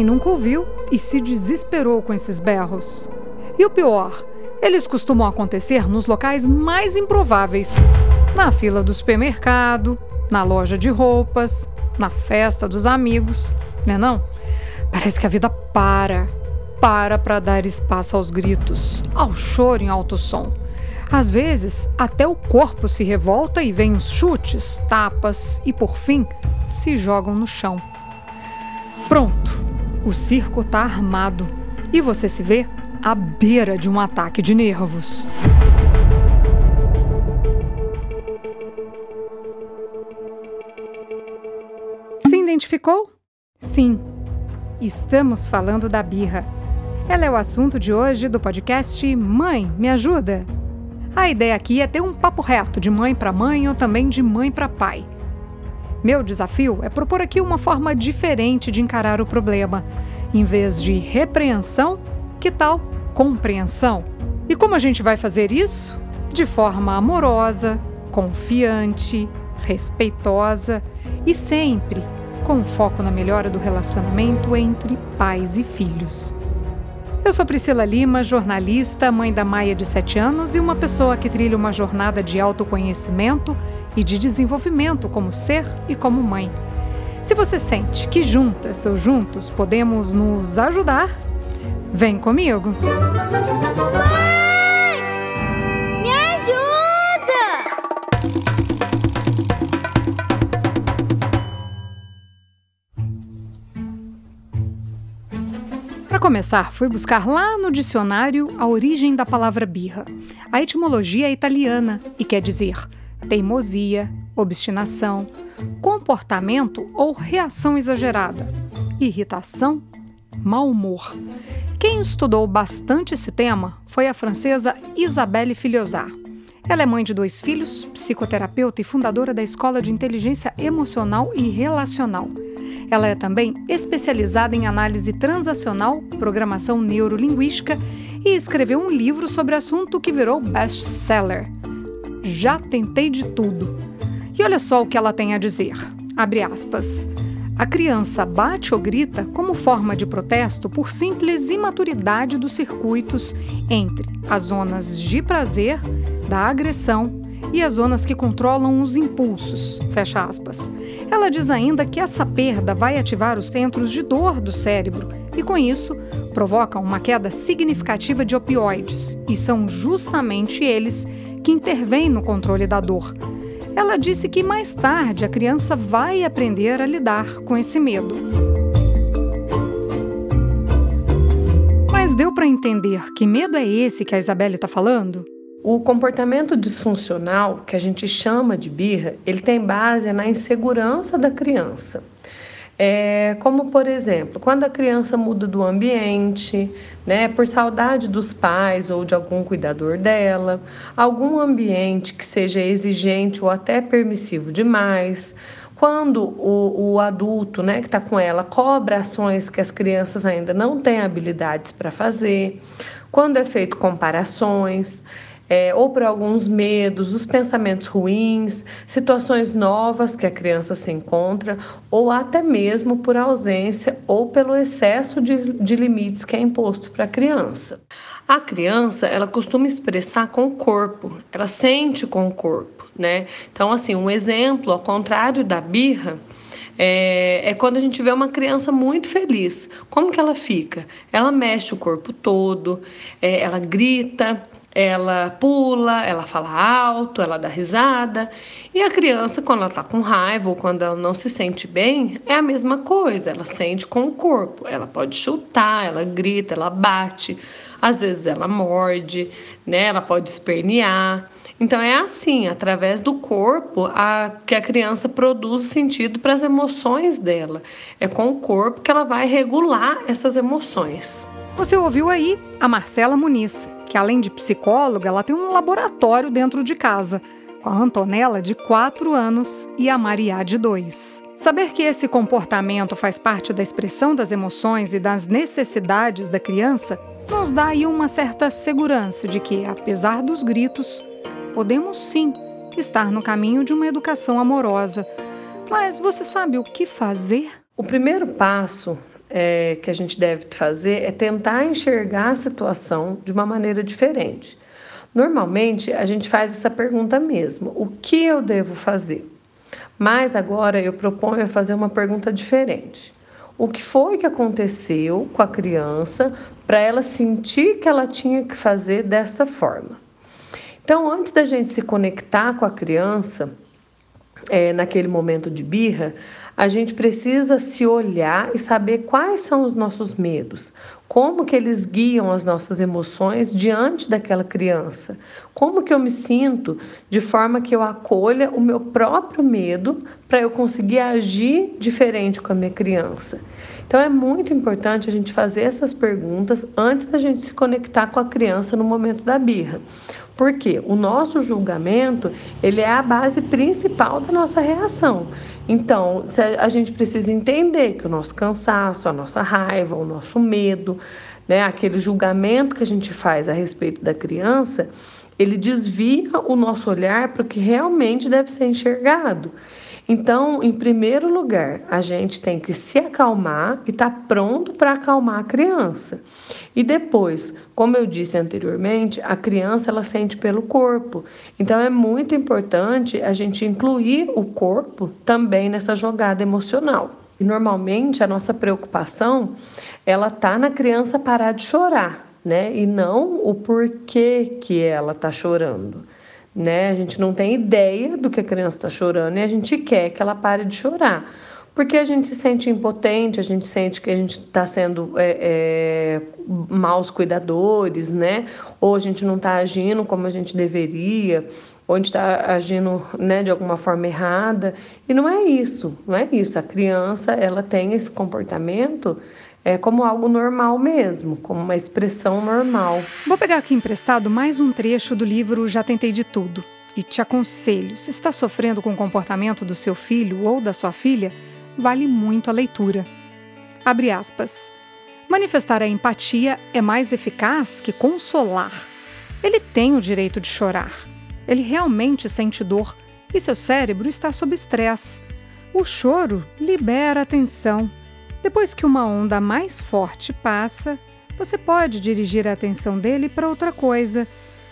mãe nunca ouviu e se desesperou com esses berros. E o pior, eles costumam acontecer nos locais mais improváveis: na fila do supermercado, na loja de roupas, na festa dos amigos, né não? Parece que a vida para, para para dar espaço aos gritos, ao choro em alto som. Às vezes, até o corpo se revolta e vem os chutes, tapas e, por fim, se jogam no chão. Pronto, o circo está armado e você se vê à beira de um ataque de nervos. Se identificou? Sim, estamos falando da birra. Ela é o assunto de hoje do podcast Mãe, me ajuda? A ideia aqui é ter um papo reto de mãe para mãe ou também de mãe para pai. Meu desafio é propor aqui uma forma diferente de encarar o problema. Em vez de repreensão, que tal compreensão? E como a gente vai fazer isso? De forma amorosa, confiante, respeitosa e sempre com foco na melhora do relacionamento entre pais e filhos. Eu sou Priscila Lima, jornalista, mãe da Maia de 7 anos e uma pessoa que trilha uma jornada de autoconhecimento e de desenvolvimento como ser e como mãe. Se você sente que juntas ou juntos podemos nos ajudar, vem comigo! Mãe! Me ajuda! Para começar, fui buscar lá no dicionário a origem da palavra birra. A etimologia é italiana e quer dizer teimosia, obstinação, comportamento ou reação exagerada, irritação, mau humor. Quem estudou bastante esse tema foi a francesa Isabelle Filiozat. Ela é mãe de dois filhos, psicoterapeuta e fundadora da Escola de Inteligência Emocional e Relacional. Ela é também especializada em análise transacional, programação neurolinguística e escreveu um livro sobre o assunto que virou best-seller. Já tentei de tudo. E olha só o que ela tem a dizer. Abre aspas. A criança bate ou grita como forma de protesto por simples imaturidade dos circuitos entre as zonas de prazer, da agressão e as zonas que controlam os impulsos. Fecha aspas. Ela diz ainda que essa perda vai ativar os centros de dor do cérebro e, com isso, provoca uma queda significativa de opioides, e são justamente eles que intervêm no controle da dor. Ela disse que mais tarde a criança vai aprender a lidar com esse medo. Mas deu para entender que medo é esse que a Isabelle está falando? O comportamento disfuncional, que a gente chama de birra, ele tem base na insegurança da criança. É, como, por exemplo, quando a criança muda do ambiente, né, por saudade dos pais ou de algum cuidador dela, algum ambiente que seja exigente ou até permissivo demais, quando o, o adulto né, que está com ela cobra ações que as crianças ainda não têm habilidades para fazer, quando é feito comparações é, ou por alguns medos, os pensamentos ruins, situações novas que a criança se encontra, ou até mesmo por ausência ou pelo excesso de, de limites que é imposto para a criança. A criança, ela costuma expressar com o corpo, ela sente com o corpo, né? Então, assim, um exemplo, ao contrário da birra, é, é, quando a gente vê uma criança muito feliz. Como que ela fica? Ela mexe o corpo todo, é, ela grita, ela pula, ela fala alto, ela dá risada. E a criança, quando ela está com raiva ou quando ela não se sente bem, é a mesma coisa, ela sente com o corpo. Ela pode chutar, ela grita, ela bate, às vezes ela morde, né? ela pode espernear. Então é assim, através do corpo, a, que a criança produz sentido para as emoções dela. É com o corpo que ela vai regular essas emoções. Você ouviu aí a Marcela Muniz que além de psicóloga, ela tem um laboratório dentro de casa, com a Antonella de 4 anos e a Maria de 2. Saber que esse comportamento faz parte da expressão das emoções e das necessidades da criança nos dá aí uma certa segurança de que, apesar dos gritos, podemos sim estar no caminho de uma educação amorosa. Mas você sabe o que fazer? O primeiro passo é, que a gente deve fazer é tentar enxergar a situação de uma maneira diferente. Normalmente a gente faz essa pergunta mesmo: o que eu devo fazer? Mas agora eu proponho fazer uma pergunta diferente. O que foi que aconteceu com a criança para ela sentir que ela tinha que fazer desta forma? Então, antes da gente se conectar com a criança, é, naquele momento de birra, a gente precisa se olhar e saber quais são os nossos medos, como que eles guiam as nossas emoções diante daquela criança, como que eu me sinto de forma que eu acolha o meu próprio medo para eu conseguir agir diferente com a minha criança. Então é muito importante a gente fazer essas perguntas antes da gente se conectar com a criança no momento da birra. Porque o nosso julgamento, ele é a base principal da nossa reação. Então, a gente precisa entender que o nosso cansaço, a nossa raiva, o nosso medo, né, aquele julgamento que a gente faz a respeito da criança, ele desvia o nosso olhar para o que realmente deve ser enxergado. Então, em primeiro lugar, a gente tem que se acalmar e estar tá pronto para acalmar a criança. E depois, como eu disse anteriormente, a criança ela sente pelo corpo. Então, é muito importante a gente incluir o corpo também nessa jogada emocional. E normalmente a nossa preocupação ela tá na criança parar de chorar, né? E não o porquê que ela tá chorando né? A gente não tem ideia do que a criança está chorando e a gente quer que ela pare de chorar. Porque a gente se sente impotente, a gente sente que a gente está sendo é, é, maus cuidadores, né? Ou a gente não está agindo como a gente deveria, ou a gente está agindo né, de alguma forma errada. E não é isso, não é isso. A criança, ela tem esse comportamento é como algo normal mesmo, como uma expressão normal. Vou pegar aqui emprestado mais um trecho do livro Já Tentei de Tudo. E te aconselho, se está sofrendo com o comportamento do seu filho ou da sua filha, vale muito a leitura. Abre aspas. Manifestar a empatia é mais eficaz que consolar. Ele tem o direito de chorar. Ele realmente sente dor e seu cérebro está sob estresse. O choro libera a tensão depois que uma onda mais forte passa, você pode dirigir a atenção dele para outra coisa.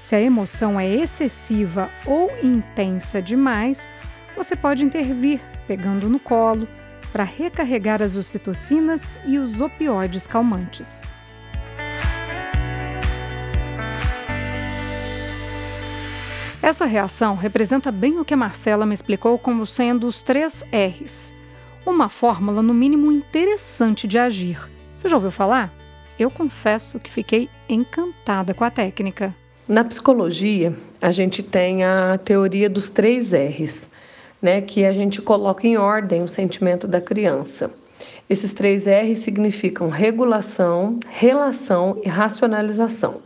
Se a emoção é excessiva ou intensa demais, você pode intervir, pegando no colo, para recarregar as ocitocinas e os opioides calmantes. Essa reação representa bem o que a Marcela me explicou como sendo os três R's uma fórmula, no mínimo, interessante de agir. Você já ouviu falar? Eu confesso que fiquei encantada com a técnica. Na psicologia, a gente tem a teoria dos três R's, né, que a gente coloca em ordem o sentimento da criança. Esses três R's significam regulação, relação e racionalização.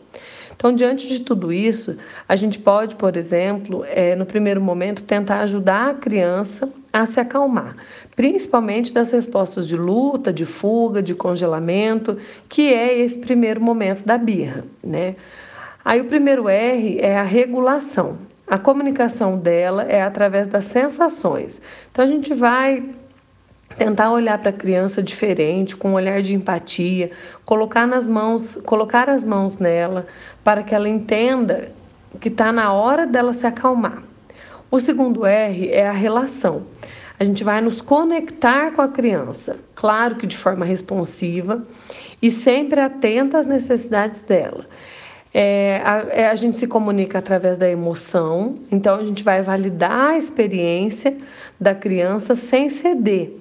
Então, diante de tudo isso, a gente pode, por exemplo, é, no primeiro momento, tentar ajudar a criança a se acalmar, principalmente das respostas de luta, de fuga, de congelamento, que é esse primeiro momento da birra, né? Aí o primeiro R é a regulação. A comunicação dela é através das sensações. Então a gente vai tentar olhar para a criança diferente, com um olhar de empatia, colocar nas mãos, colocar as mãos nela para que ela entenda que está na hora dela se acalmar. O segundo R é a relação. A gente vai nos conectar com a criança, claro que de forma responsiva e sempre atenta às necessidades dela. É, a, é, a gente se comunica através da emoção, então a gente vai validar a experiência da criança sem ceder.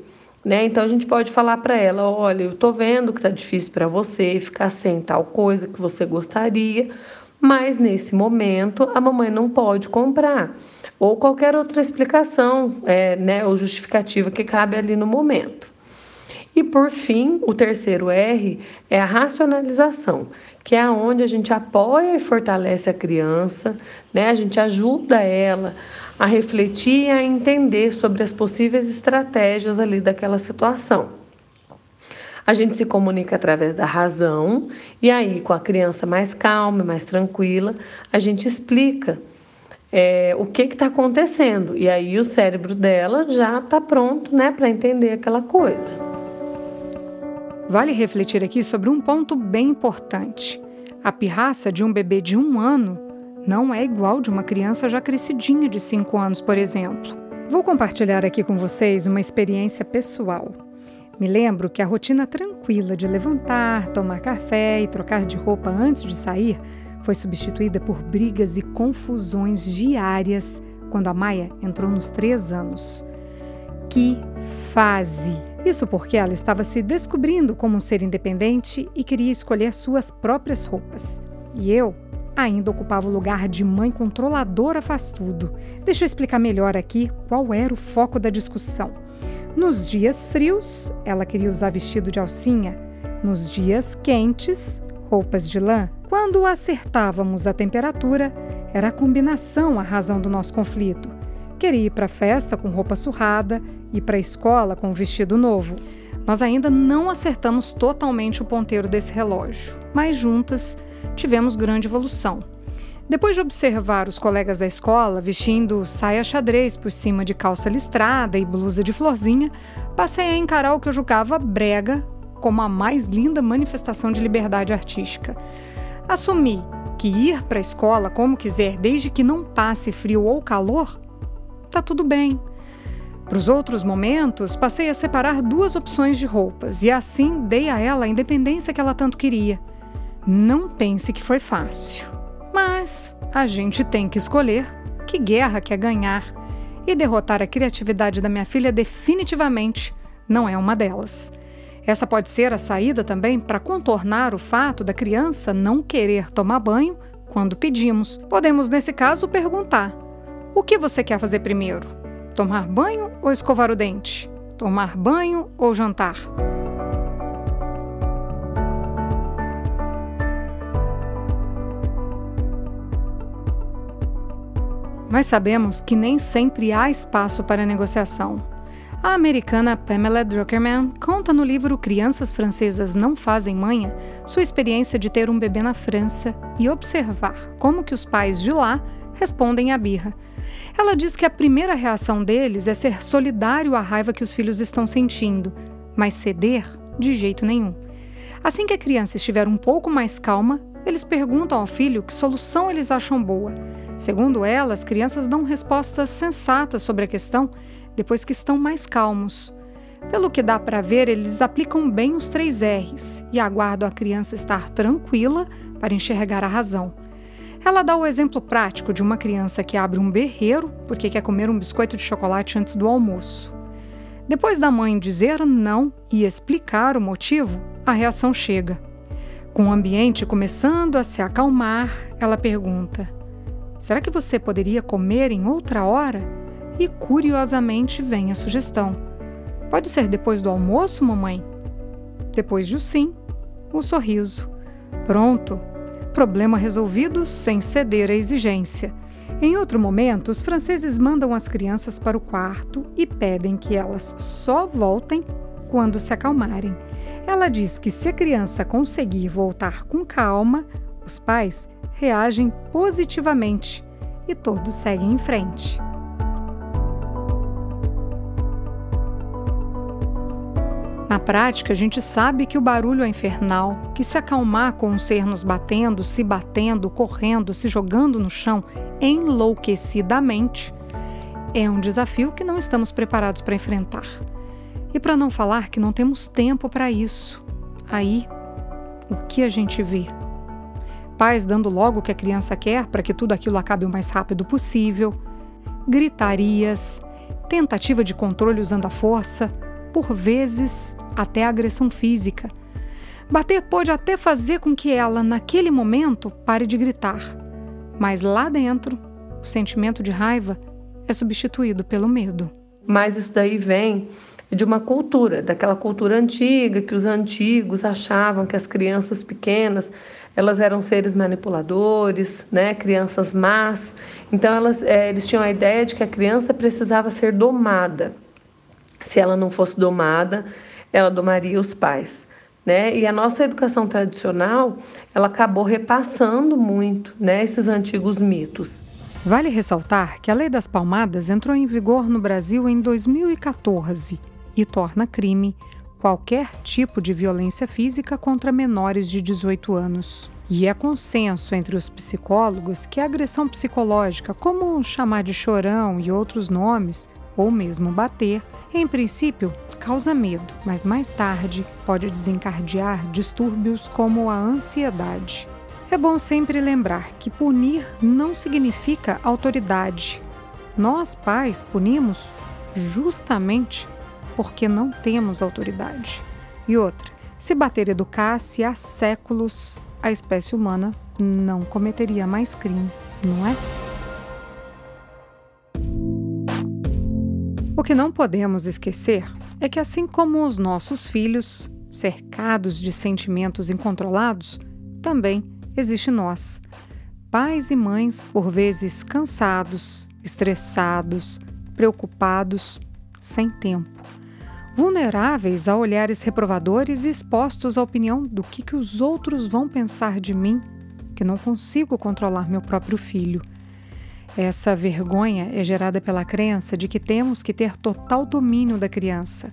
Né? Então a gente pode falar para ela: olha, eu estou vendo que está difícil para você ficar sem tal coisa que você gostaria, mas nesse momento a mamãe não pode comprar. Ou qualquer outra explicação é, né, ou justificativa que cabe ali no momento. E por fim, o terceiro R é a racionalização, que é onde a gente apoia e fortalece a criança, né? A gente ajuda ela a refletir e a entender sobre as possíveis estratégias ali daquela situação. A gente se comunica através da razão e aí, com a criança mais calma, mais tranquila, a gente explica é, o que está acontecendo. E aí o cérebro dela já está pronto né, para entender aquela coisa. Vale refletir aqui sobre um ponto bem importante. A pirraça de um bebê de um ano não é igual de uma criança já crescidinha de 5 anos, por exemplo. Vou compartilhar aqui com vocês uma experiência pessoal. Me lembro que a rotina tranquila de levantar, tomar café e trocar de roupa antes de sair foi substituída por brigas e confusões diárias quando a Maia entrou nos três anos. Que fase! Isso porque ela estava se descobrindo como um ser independente e queria escolher suas próprias roupas. E eu ainda ocupava o lugar de mãe controladora faz tudo. Deixa eu explicar melhor aqui qual era o foco da discussão. Nos dias frios, ela queria usar vestido de alcinha. Nos dias quentes, roupas de lã. Quando acertávamos a temperatura, era a combinação a razão do nosso conflito. Queria ir para a festa com roupa surrada e para a escola com vestido novo. Nós ainda não acertamos totalmente o ponteiro desse relógio, mas juntas tivemos grande evolução. Depois de observar os colegas da escola vestindo saia xadrez por cima de calça listrada e blusa de florzinha, passei a encarar o que eu julgava brega como a mais linda manifestação de liberdade artística. Assumi que ir para a escola como quiser, desde que não passe frio ou calor, tá tudo bem. Para os outros momentos, passei a separar duas opções de roupas e assim dei a ela a independência que ela tanto queria. Não pense que foi fácil, mas a gente tem que escolher que guerra quer ganhar e derrotar a criatividade da minha filha definitivamente não é uma delas. Essa pode ser a saída também para contornar o fato da criança não querer tomar banho quando pedimos. Podemos, nesse caso, perguntar: o que você quer fazer primeiro? Tomar banho ou escovar o dente? Tomar banho ou jantar? Mas sabemos que nem sempre há espaço para negociação. A americana Pamela Druckerman conta no livro Crianças Francesas Não Fazem Manha sua experiência de ter um bebê na França e observar como que os pais de lá respondem à birra. Ela diz que a primeira reação deles é ser solidário à raiva que os filhos estão sentindo, mas ceder de jeito nenhum. Assim que a criança estiver um pouco mais calma, eles perguntam ao filho que solução eles acham boa. Segundo ela, as crianças dão respostas sensatas sobre a questão depois que estão mais calmos. Pelo que dá para ver, eles aplicam bem os três R's e aguardam a criança estar tranquila para enxergar a razão. Ela dá o exemplo prático de uma criança que abre um berreiro porque quer comer um biscoito de chocolate antes do almoço. Depois da mãe dizer não e explicar o motivo, a reação chega. Com o ambiente começando a se acalmar, ela pergunta: Será que você poderia comer em outra hora? E curiosamente vem a sugestão: Pode ser depois do almoço, mamãe? Depois do sim, o sorriso. Pronto! Problema resolvido sem ceder à exigência. Em outro momento, os franceses mandam as crianças para o quarto e pedem que elas só voltem quando se acalmarem. Ela diz que se a criança conseguir voltar com calma, os pais reagem positivamente e todos seguem em frente. Na prática, a gente sabe que o barulho é infernal, que se acalmar com um ser nos batendo, se batendo, correndo, se jogando no chão enlouquecidamente é um desafio que não estamos preparados para enfrentar. E para não falar que não temos tempo para isso. Aí, o que a gente vê? Pais dando logo o que a criança quer para que tudo aquilo acabe o mais rápido possível, gritarias, tentativa de controle usando a força, por vezes até agressão física. Bater pode até fazer com que ela, naquele momento, pare de gritar, mas lá dentro, o sentimento de raiva é substituído pelo medo. Mas isso daí vem de uma cultura, daquela cultura antiga que os antigos achavam que as crianças pequenas elas eram seres manipuladores, né, crianças más. Então elas, é, eles tinham a ideia de que a criança precisava ser domada. Se ela não fosse domada, ela domaria os pais. Né? E a nossa educação tradicional, ela acabou repassando muito né, esses antigos mitos. Vale ressaltar que a Lei das Palmadas entrou em vigor no Brasil em 2014 e torna crime qualquer tipo de violência física contra menores de 18 anos. E é consenso entre os psicólogos que a agressão psicológica, como chamar de chorão e outros nomes, ou mesmo bater, em princípio causa medo, mas mais tarde pode desencadear distúrbios como a ansiedade. É bom sempre lembrar que punir não significa autoridade. Nós, pais, punimos justamente porque não temos autoridade. E outra, se bater educasse há séculos, a espécie humana não cometeria mais crime, não é? O que não podemos esquecer é que, assim como os nossos filhos, cercados de sentimentos incontrolados, também existe nós, pais e mães, por vezes cansados, estressados, preocupados, sem tempo, vulneráveis a olhares reprovadores e expostos à opinião do que, que os outros vão pensar de mim, que não consigo controlar meu próprio filho essa vergonha é gerada pela crença de que temos que ter total domínio da criança.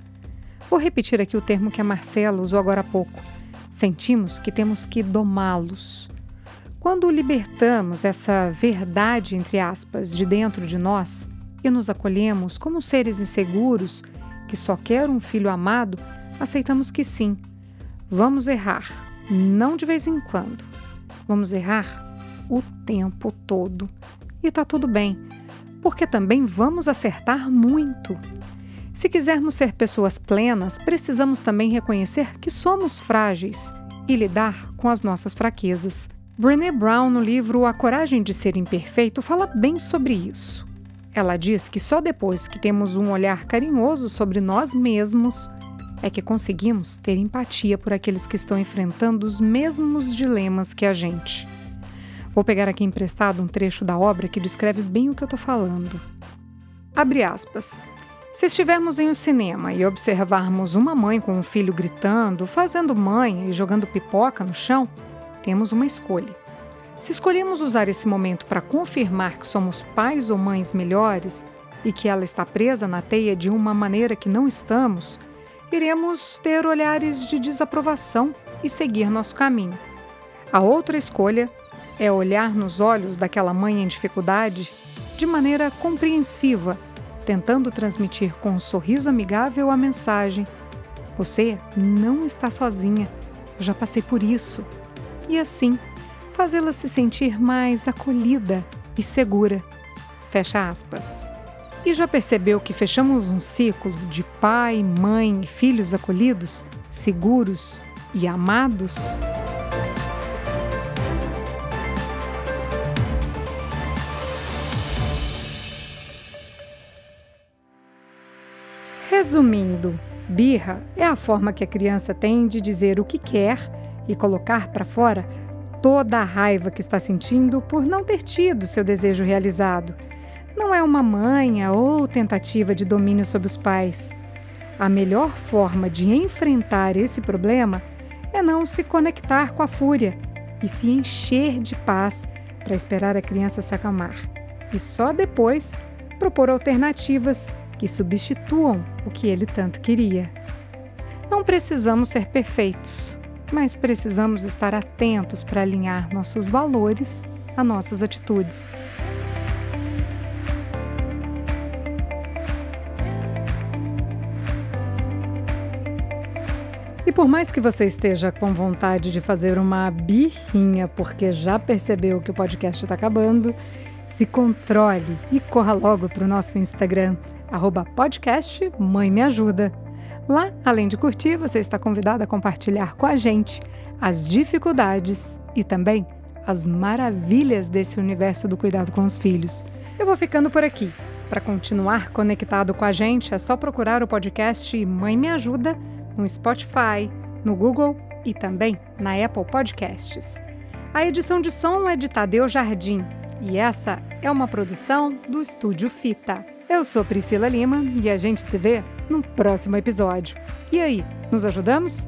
Vou repetir aqui o termo que a Marcela usou agora há pouco. Sentimos que temos que domá-los. Quando libertamos essa verdade, entre aspas, de dentro de nós e nos acolhemos como seres inseguros que só quer um filho amado, aceitamos que sim, vamos errar, não de vez em quando. Vamos errar o tempo todo e está tudo bem, porque também vamos acertar muito. Se quisermos ser pessoas plenas, precisamos também reconhecer que somos frágeis e lidar com as nossas fraquezas. Brené Brown, no livro A Coragem de Ser Imperfeito, fala bem sobre isso. Ela diz que só depois que temos um olhar carinhoso sobre nós mesmos é que conseguimos ter empatia por aqueles que estão enfrentando os mesmos dilemas que a gente. Vou pegar aqui emprestado um trecho da obra que descreve bem o que eu estou falando. Abre aspas. Se estivermos em um cinema e observarmos uma mãe com um filho gritando, fazendo mãe e jogando pipoca no chão, temos uma escolha. Se escolhemos usar esse momento para confirmar que somos pais ou mães melhores e que ela está presa na teia de uma maneira que não estamos, iremos ter olhares de desaprovação e seguir nosso caminho. A outra escolha é olhar nos olhos daquela mãe em dificuldade de maneira compreensiva, tentando transmitir com um sorriso amigável a mensagem: Você não está sozinha, eu já passei por isso. E assim, fazê-la se sentir mais acolhida e segura. Fecha aspas. E já percebeu que fechamos um ciclo de pai, mãe e filhos acolhidos, seguros e amados? Resumindo, birra é a forma que a criança tem de dizer o que quer e colocar para fora toda a raiva que está sentindo por não ter tido seu desejo realizado. Não é uma manha ou tentativa de domínio sobre os pais. A melhor forma de enfrentar esse problema é não se conectar com a fúria e se encher de paz para esperar a criança se acalmar. E só depois propor alternativas que substituam o que ele tanto queria. Não precisamos ser perfeitos, mas precisamos estar atentos para alinhar nossos valores a nossas atitudes. E por mais que você esteja com vontade de fazer uma birrinha porque já percebeu que o podcast está acabando, se controle e corra logo para o nosso Instagram arroba podcast Mãe Me Ajuda. Lá, além de curtir, você está convidado a compartilhar com a gente as dificuldades e também as maravilhas desse universo do cuidado com os filhos. Eu vou ficando por aqui. Para continuar conectado com a gente, é só procurar o podcast Mãe Me Ajuda no Spotify, no Google e também na Apple Podcasts. A edição de som é de Tadeu Jardim e essa é uma produção do Estúdio Fita. Eu sou Priscila Lima e a gente se vê no próximo episódio. E aí, nos ajudamos?